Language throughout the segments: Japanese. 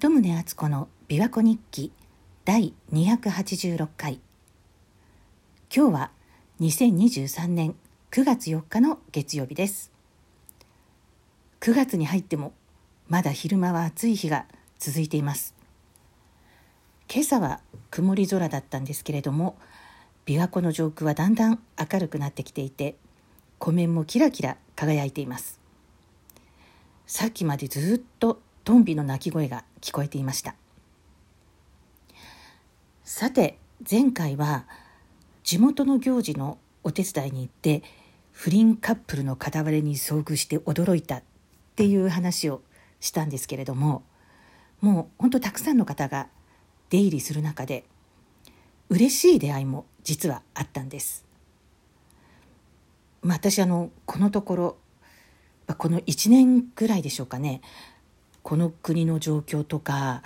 鳩宗敦子の琵琶湖日記第286回。今日は2023年9月4日の月曜日です。9月に入ってもまだ昼間は暑い日が続いています。今朝は曇り空だったんですけれども琵琶湖の上空はだんだん明るくなってきていて湖面もキラキラ輝いています。さっきまでずっとトンビの鳴き声が聞こえていましたさて前回は地元の行事のお手伝いに行って不倫カップルの片割れに遭遇して驚いたっていう話をしたんですけれどももう本当たくさんの方が出入りする中で嬉しい出会いも実はあったんです。まあ、私あのこのところこの1年ぐらいでしょうかねこの国の状況とか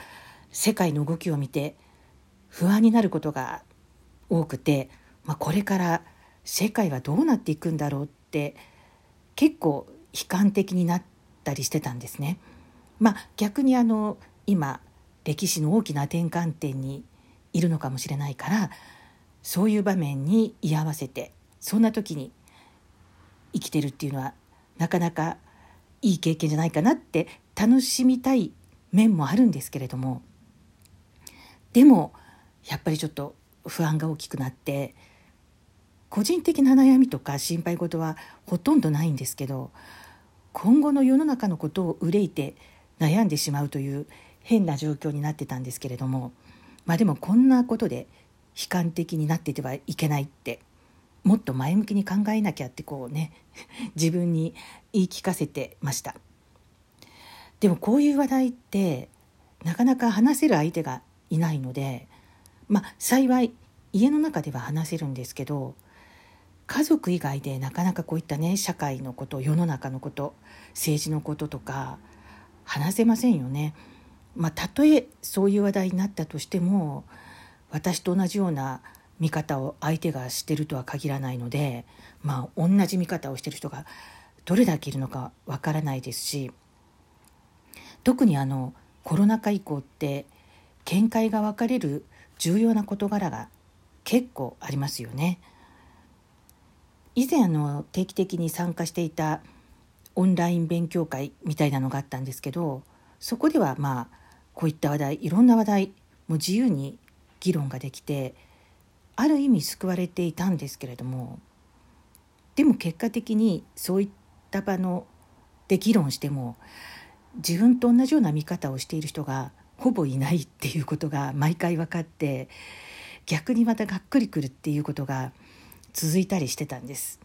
世界の動きを見て不安になることが多くて、まあ、これから世界はどうなっていくんだろうって結構悲観的になったりしてたんですね。まあ、逆にあの今歴史の大きな転換点にいるのかもしれないからそういう場面に居合わせてそんな時に生きてるっていうのはなかなかいい経験じゃないかなって楽しみたい面もあるんですけれどもでもやっぱりちょっと不安が大きくなって個人的な悩みとか心配事はほとんどないんですけど今後の世の中のことを憂いて悩んでしまうという変な状況になってたんですけれどもまあでもこんなことで悲観的になっててはいけないってもっと前向きに考えなきゃってこうね自分に言い聞かせてました。でもこういう話題ってなかなか話せる相手がいないのでまあ幸い家の中では話せるんですけど家族以外でなかなかこういったね社会のこと世の中のこと政治のこととか話せませんよね。まあ、たとえそういう話題になったとしても私と同じような見方を相手がしてるとは限らないので、まあ、同じ見方をしてる人がどれだけいるのかわからないですし特にあのコロナ禍以降って見解が分かれる重要な事柄が結構ありますよね。以前あの定期的に参加していたオンライン勉強会みたいなのがあったんですけどそこではまあこういった話題いろんな話題も自由に議論ができてある意味救われていたんですけれどもでも結果的にそういった場ので議論しても自分と同じような見方をしている人がほぼいないっていうことが毎回分かって逆にまたがっくりくるっていうことが続いたりしてたんです。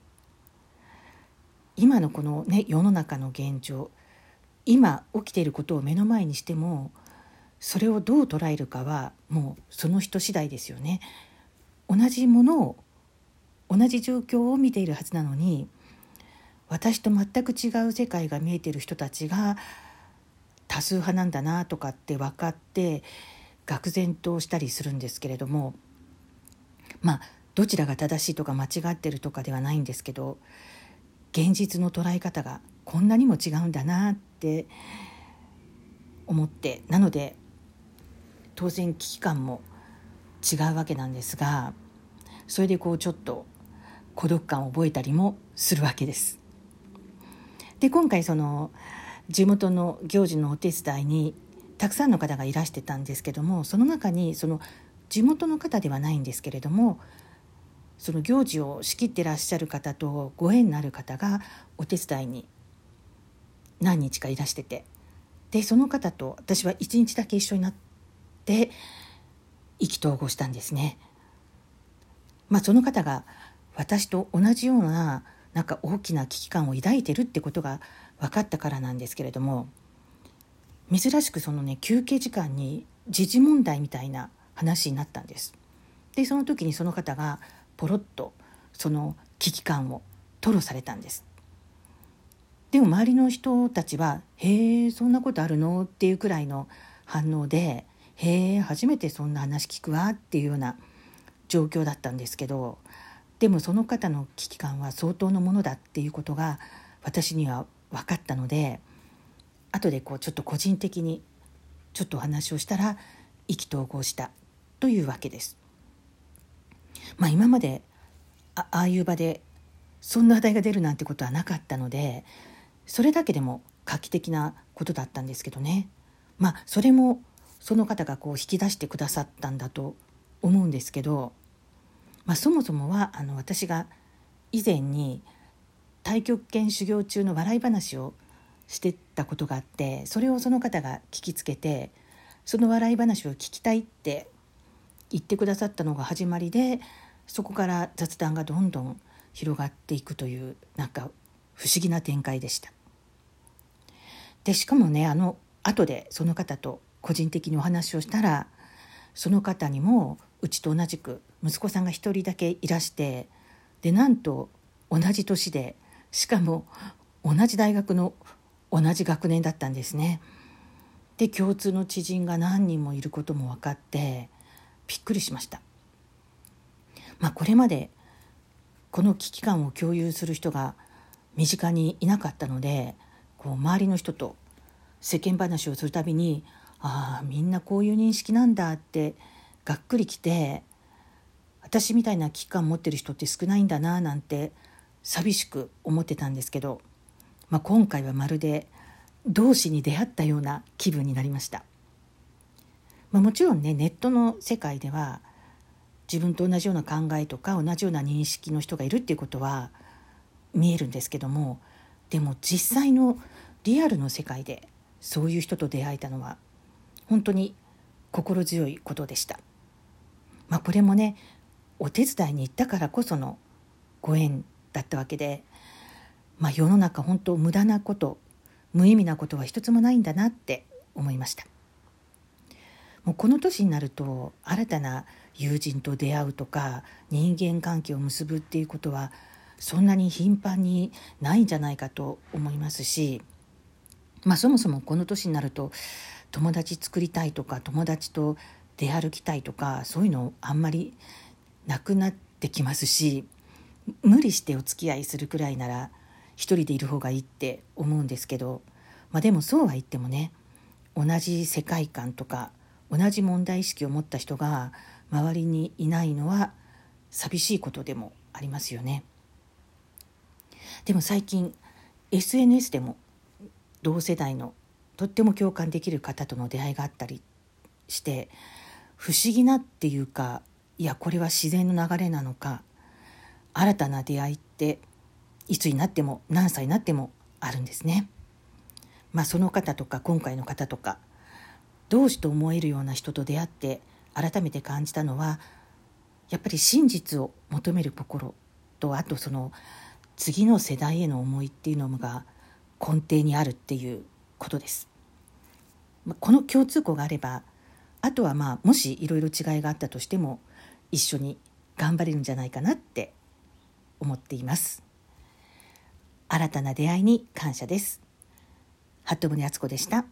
今のこのね世の中の現状今起きていることを目の前にしてもそれをどう捉えるかはもうその人次第ですよね。同じものを同じ状況を見ているはずなのに私と全く違う世界が見えてる人たちが多数派なんだなとかって分かって愕然としたりするんですけれどもまあどちらが正しいとか間違ってるとかではないんですけど現実の捉え方がこんなにも違うんだなって思ってなので当然危機感も違うわけなんですがそれでこうちょっと孤独感を覚えたりもするわけです。で今回その地元の行事のお手伝いにたくさんの方がいらしてたんですけどもその中にその地元の方ではないんですけれどもその行事を仕切ってらっしゃる方とご縁のある方がお手伝いに何日かいらしててでその方と私は一日だけ一緒になって意気投合したんですね。まあ、その方が私と同じようななんか大きな危機感を抱いてるってことが分かったからなんですけれども珍しくそのね休憩時間に時事問題みたいな話になったんです。でその時にその方がポロッとその危機感を吐露されたんです。でも周りの人たちは「へえそんなことあるの?」っていうくらいの反応でへえ初めてそんな話聞くわっていうような状況だったんですけどでもその方の危機感は相当のものだっていうことが私には分かったので後でこうちょっと個人的にちょっとお話をしたら意気投合したというわけです。まあ、今までああいう場でそんな話題が出るなんてことはなかったのでそれだけでも画期的なことだったんですけどねまあそれもその方がこう引き出してくださったんだと思うんですけど、まあ、そもそもはあの私が以前に太極拳修行中の笑い話をしてたことがあってそれをその方が聞きつけてその笑い話を聞きたいって言ってくださったのが始まりでそこから雑談がどんどん広がっていくというなんか不思議な展開でした。でしかもねあの後でその方と個人的にお話をしたらその方にもうちと同じく息子さんが一人だけいらしてでなんと同じ年でしかも同じ大学の同じ学年だったんですね。で共通の知人が何人もいることも分かってびっくりしました。まあ、これまでこの危機感を共有する人が身近にいなかったのでこう周りの人と世間話をするたびにああみんなこういう認識なんだってがっくりきて私みたいな危機感持ってる人って少ないんだななんて寂しく思ってたんですけど、まあ、今回はまるで同志に出会ったような気分になりました。まあ、もちろんねネットの世界では自分と同じような考えとか同じような認識の人がいるっていうことは見えるんですけどもでも実際のリアルの世界でそういう人と出会えたのは本当に心強いことでした。まあ、これもねお手伝いに行ったからこそのご縁だったわけで、まあ、世の中本当無駄なこと無意味なことは一つもないんだなって思いました。もうこの年になると新たな友人と出会うとか人間関係を結ぶっていうことはそんなに頻繁にないんじゃないかと思いますし、まあ、そもそもこの年になると友達作りたいとか友達と出歩きたいとかそういうのあんまりなくなってきますし無理してお付き合いするくらいなら一人でいる方がいいって思うんですけど、まあ、でもそうは言ってもね同じ世界観とか同じ問題意識を持った人が周りにいないのは寂しいことでもありますよね。でも最近 SNS でも同世代のとっても共感できる方との出会いがあったりして不思議なっていうかいやこれは自然の流れなのか新たな出会いっていつになっても何歳になってもあるんですね。まあその方とか今回の方とか同志と思えるような人と出会って改めて感じたのはやっぱり真実を求める心とあとその次の世代への思いっていうのが根底にあるっていうことです。この共通項があればあとはまあもしいろいろ違いがあったとしても一緒に頑張れるんじゃないかなって思っています。新たな出会いに感謝です。服部敦子でした。